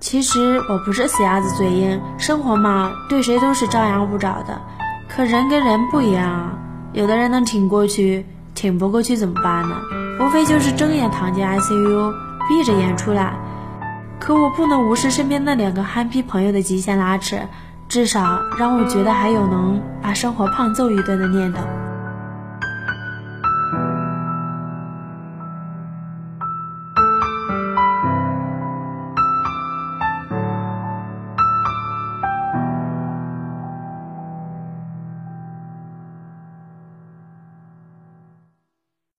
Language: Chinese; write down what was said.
其实我不是死鸭子嘴硬生活嘛对谁都是张牙舞爪的。可人跟人不一样啊有的人能挺过去挺不过去怎么办呢？无非就是睁眼躺进 icu 闭着眼出来。可我不能无视身边那两个憨批朋友的极限拉扯至少让我觉得还有能把生活胖揍一顿的念头。